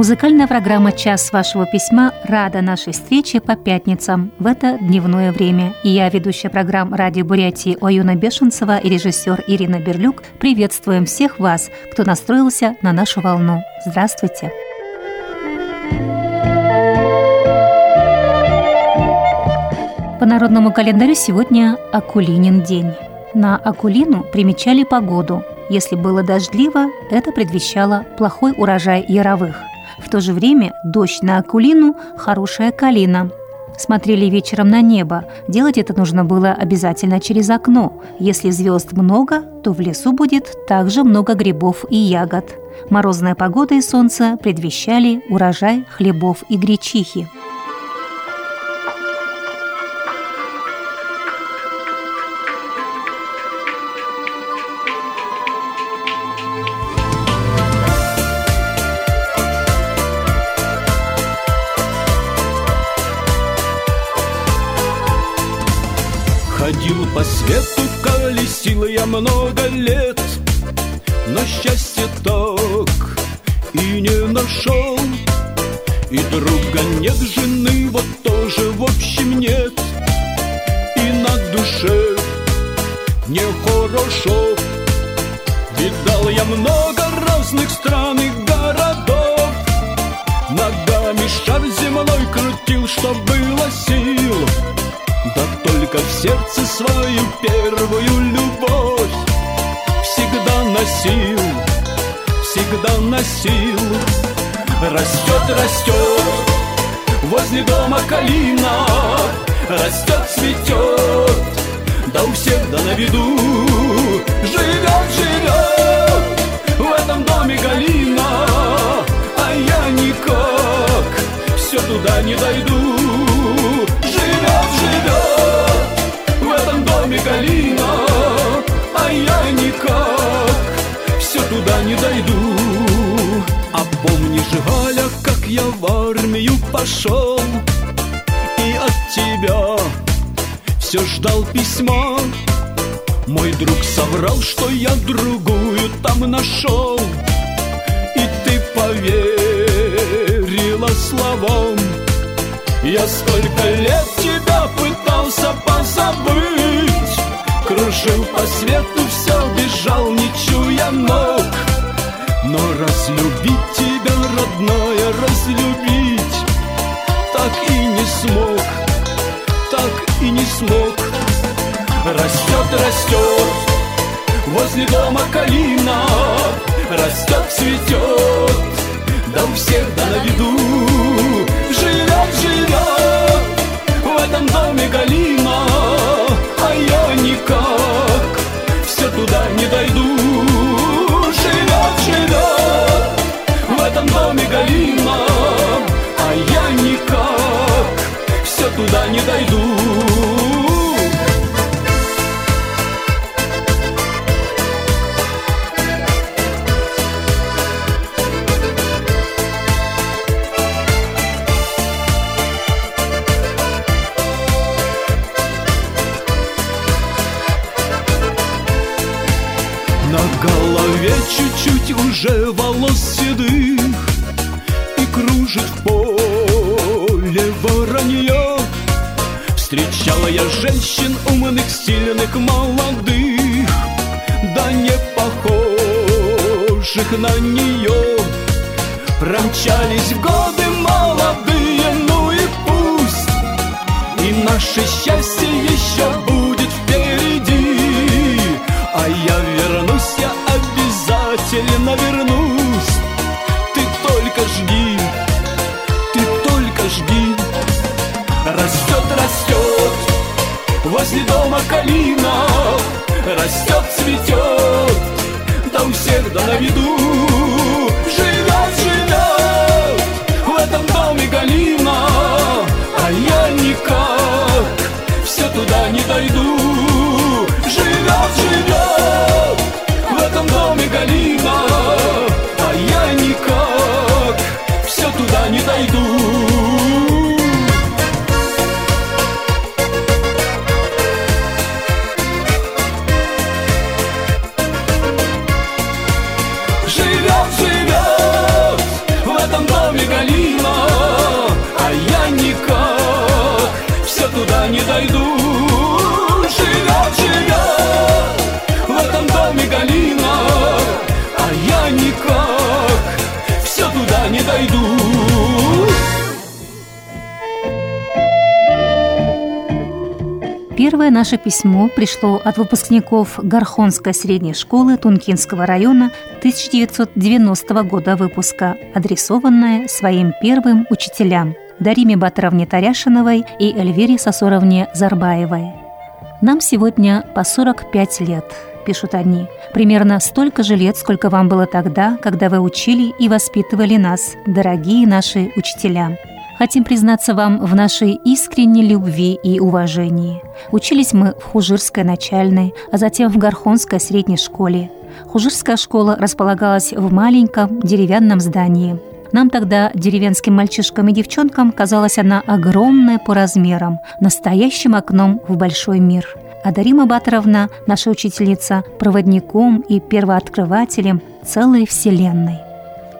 Музыкальная программа «Час вашего письма» рада нашей встрече по пятницам в это дневное время. И я, ведущая программ «Радио Бурятии» Оюна Бешенцева и режиссер Ирина Берлюк приветствуем всех вас, кто настроился на нашу волну. Здравствуйте! По народному календарю сегодня Акулинин день. На Акулину примечали погоду. Если было дождливо, это предвещало плохой урожай яровых. В то же время дождь на Акулину – хорошая калина. Смотрели вечером на небо. Делать это нужно было обязательно через окно. Если звезд много, то в лесу будет также много грибов и ягод. Морозная погода и солнце предвещали урожай хлебов и гречихи. Ходил по свету, колесил я много лет Но счастье так и не нашел. И друга нет, жены вот тоже в общем нет. И на душе нехорошо. Видал я много разных стран в сердце свою первую любовь. Всегда носил, всегда носил. Растет, растет возле дома калина. Растет, цветет, да у всех да на виду. Живет, живет в этом доме Галина. А я никак все туда не дойду я в армию пошел и от тебя все ждал письма? Мой друг соврал, что я другую там нашел И ты поверила словам я столько лет тебя пытался позабыть Кружил по свету, все бежал, не чуя ног Но разлюбить тебя, родная, Растет, растет возле дома калина. Растет, цветет, у всех да на виду. Живет, живет в этом доме Галина. А я никак воронье Встречала я женщин умных, сильных, молодых Да не похожих на нее. Промчались годы молодые, ну и пусть И наше счастье возле дома калина Растет, цветет, у всех да на виду Первое наше письмо пришло от выпускников Горхонской средней школы Тункинского района 1990 года выпуска, адресованное своим первым учителям Дариме Батаровне Таряшиновой и Эльвире Сосоровне Зарбаевой. «Нам сегодня по 45 лет», – пишут они. «Примерно столько же лет, сколько вам было тогда, когда вы учили и воспитывали нас, дорогие наши учителя». Хотим признаться вам в нашей искренней любви и уважении. Учились мы в Хужирской начальной, а затем в Горхонской средней школе. Хужирская школа располагалась в маленьком деревянном здании. Нам тогда, деревенским мальчишкам и девчонкам, казалась она огромная по размерам, настоящим окном в большой мир. А Дарима Батаровна, наша учительница, проводником и первооткрывателем целой вселенной.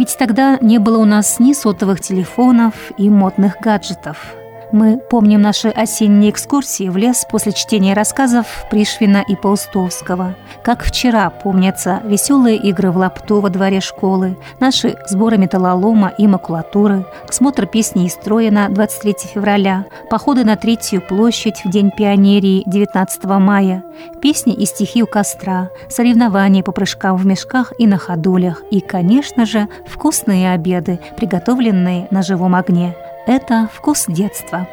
Ведь тогда не было у нас ни сотовых телефонов и модных гаджетов – мы помним наши осенние экскурсии в лес после чтения рассказов Пришвина и Паустовского. Как вчера помнятся веселые игры в лапту во дворе школы, наши сборы металлолома и макулатуры, смотр песни и строя на 23 февраля, походы на Третью площадь в День пионерии 19 мая, песни и стихи у костра, соревнования по прыжкам в мешках и на ходулях и, конечно же, вкусные обеды, приготовленные на живом огне – это вкус детства.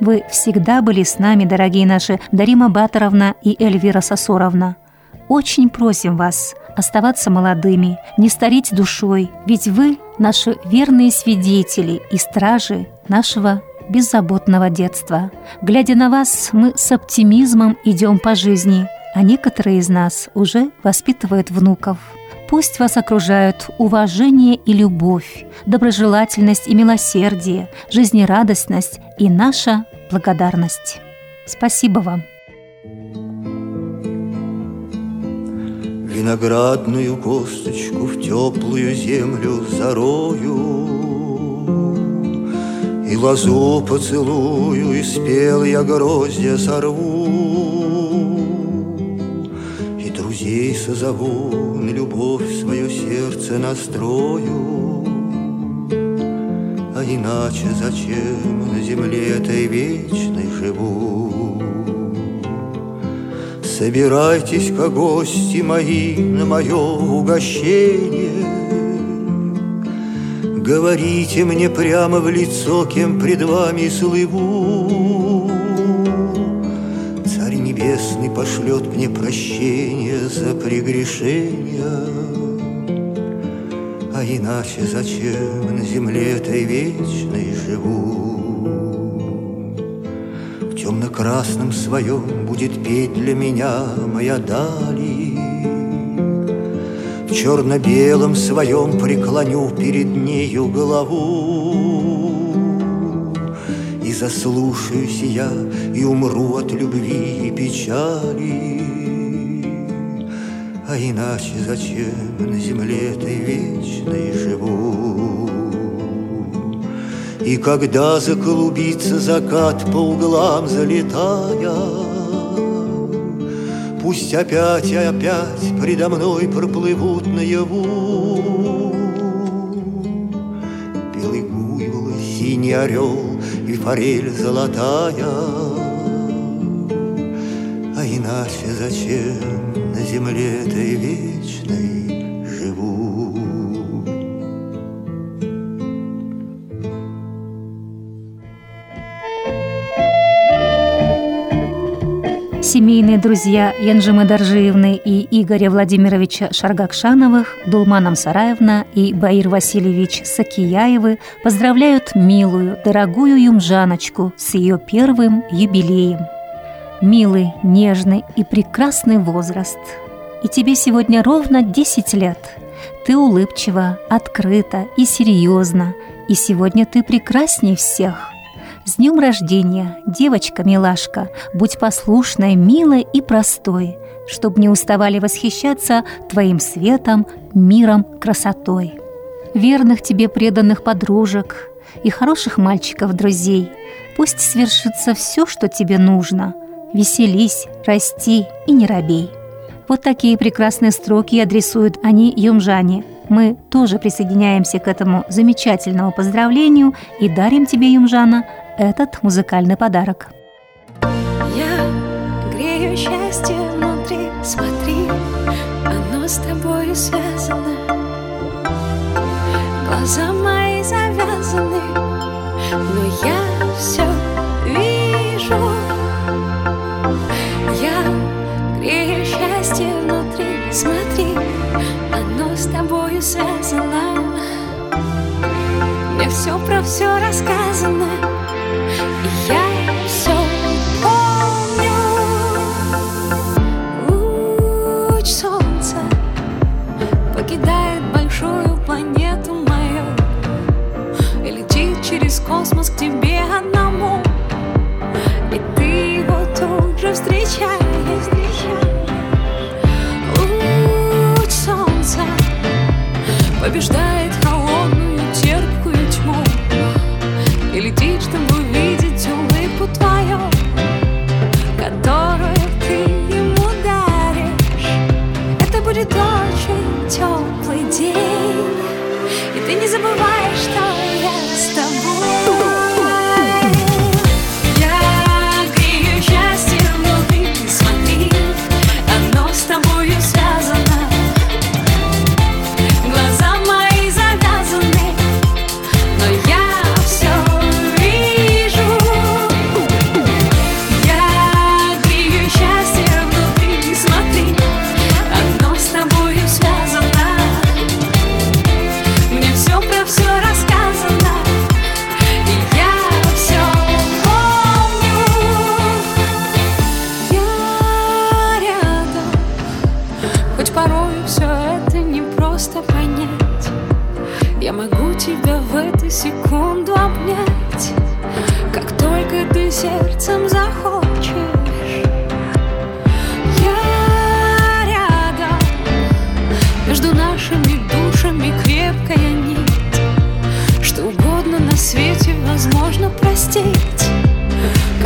Вы всегда были с нами, дорогие наши Дарима Батаровна и Эльвира Сосоровна. Очень просим вас оставаться молодыми, не стареть душой, ведь вы – наши верные свидетели и стражи нашего беззаботного детства. Глядя на вас, мы с оптимизмом идем по жизни, а некоторые из нас уже воспитывают внуков – Пусть вас окружают уважение и любовь, доброжелательность и милосердие, жизнерадостность и наша благодарность. Спасибо вам. Виноградную косточку в теплую землю зарою И лозу поцелую, и спел я гроздья сорву друзей созову, на любовь свое сердце настрою. А иначе зачем на земле этой вечной живу? Собирайтесь-ка, гости мои, на мое угощение. Говорите мне прямо в лицо, кем пред вами слыву. Небесный пошлет мне прощение за прегрешения. А иначе зачем на земле этой вечной живу? В темно-красном своем будет петь для меня моя дали. В черно-белом своем преклоню перед нею голову заслушаюсь я и умру от любви и печали. А иначе зачем на земле этой вечной живу? И когда заклубится закат по углам залетая, Пусть опять и опять предо мной проплывут наяву Белый буйвол, синий орел форель золотая. А иначе зачем на земле этой вечной Семейные друзья Янжимы Доржиевны и Игоря Владимировича Шаргакшановых, Дулманом Сараевна и Баир Васильевич Сакияевы поздравляют милую, дорогую Юмжаночку с ее первым юбилеем. Милый, нежный и прекрасный возраст. И тебе сегодня ровно 10 лет. Ты улыбчива, открыта и серьезна, и сегодня ты прекрасней всех – с днем рождения, девочка-милашка, будь послушной, милой и простой, чтоб не уставали восхищаться твоим светом, миром, красотой. Верных тебе преданных подружек и хороших мальчиков-друзей, Пусть свершится все, что тебе нужно. Веселись, расти и не робей. Вот такие прекрасные строки адресуют они Юмжане. Мы тоже присоединяемся к этому замечательному поздравлению и дарим тебе, Юмжана, этот музыкальный подарок. Я грею счастье внутри, смотри, оно с тобой связано. Глаза мои завязаны, но я все вижу. Я грею счастье внутри, смотри, оно с тобою связано. Мне все про все рассказано, child.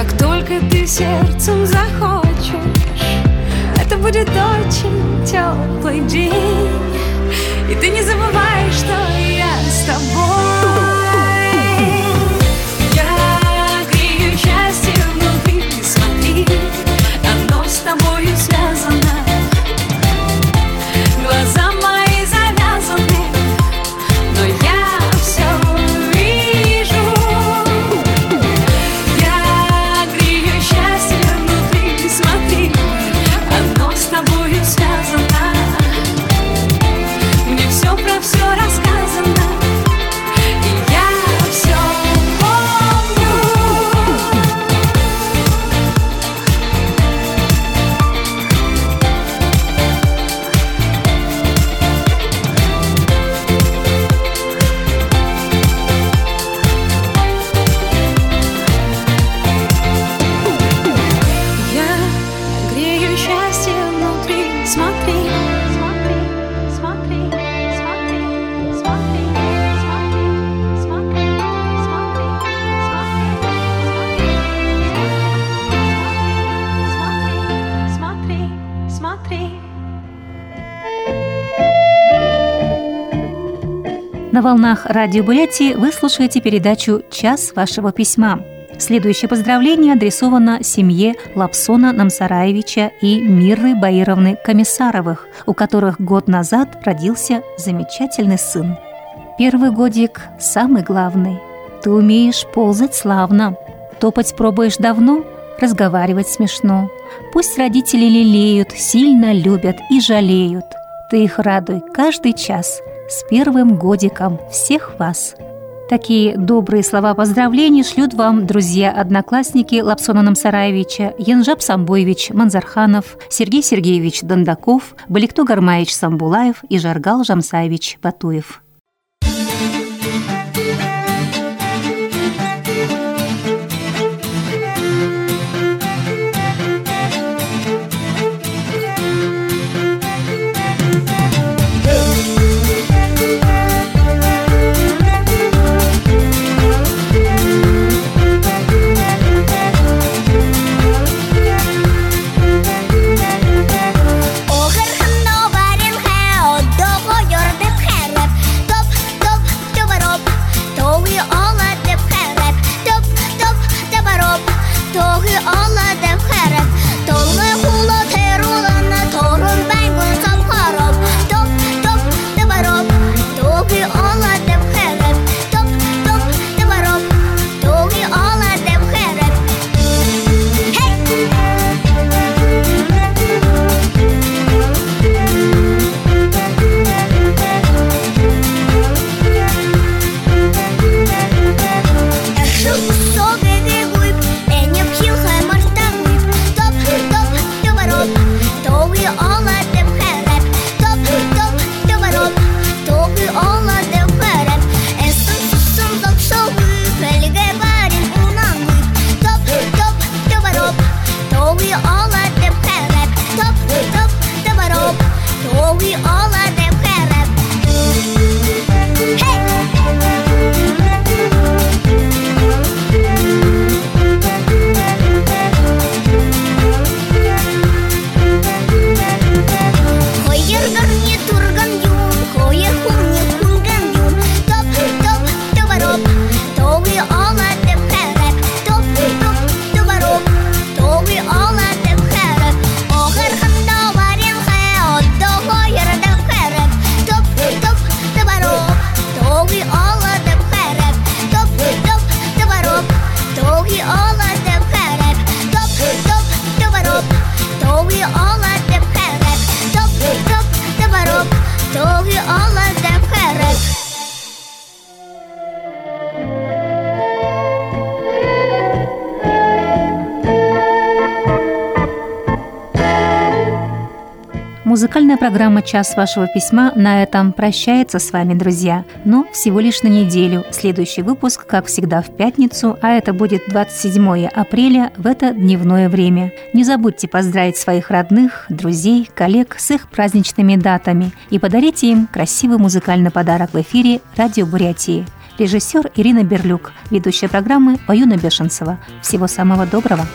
Как только ты сердцем захочешь. Это будет очень теплый день, и ты не забываешь, что я с тобой. На волнах радио Бурятии вы слушаете передачу «Час вашего письма». Следующее поздравление адресовано семье Лапсона Намсараевича и Мирры Баировны Комиссаровых, у которых год назад родился замечательный сын. Первый годик самый главный. Ты умеешь ползать славно. Топать пробуешь давно, разговаривать смешно. Пусть родители лелеют, сильно любят и жалеют. Ты их радуй каждый час. С первым годиком всех вас. Такие добрые слова поздравлений шлют вам друзья-одноклассники Лапсона Намсараевича, Янжаб Самбоевич Манзарханов, Сергей Сергеевич Дондаков, Баликто Гармаевич Самбулаев и Жаргал Жамсаевич Батуев. Музыкальная программа «Час вашего письма» на этом прощается с вами, друзья. Но всего лишь на неделю. Следующий выпуск, как всегда, в пятницу, а это будет 27 апреля в это дневное время. Не забудьте поздравить своих родных, друзей, коллег с их праздничными датами и подарите им красивый музыкальный подарок в эфире «Радио Бурятии». Режиссер Ирина Берлюк, ведущая программы Ваюна Бешенцева. Всего самого доброго!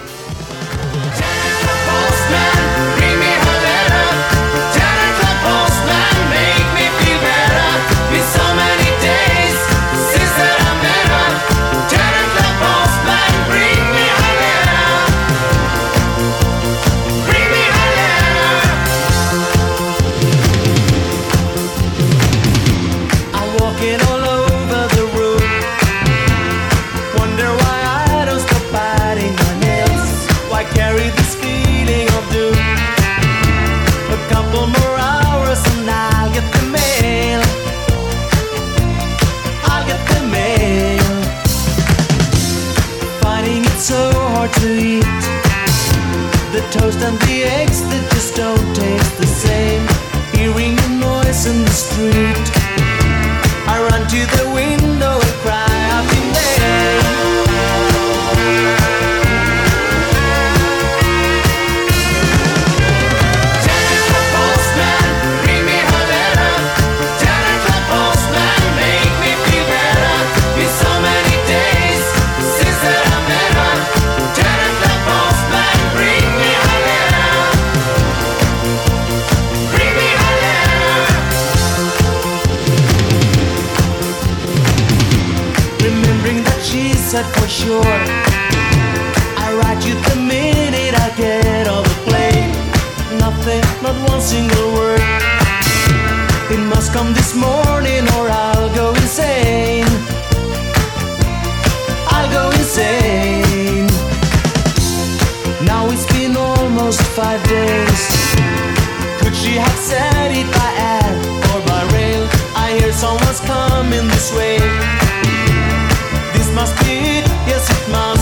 more to eat. The toast and the eggs that just don't taste the same. Hearing the noise in the street, I run to the window. said for sure. I write you the minute I get off the plane. Nothing, not one single word. It must come this morning or I'll go insane. I'll go insane. Now it's been almost five days. Could she have said it by air or by rail? I hear someone's coming this way must be, yes, it must.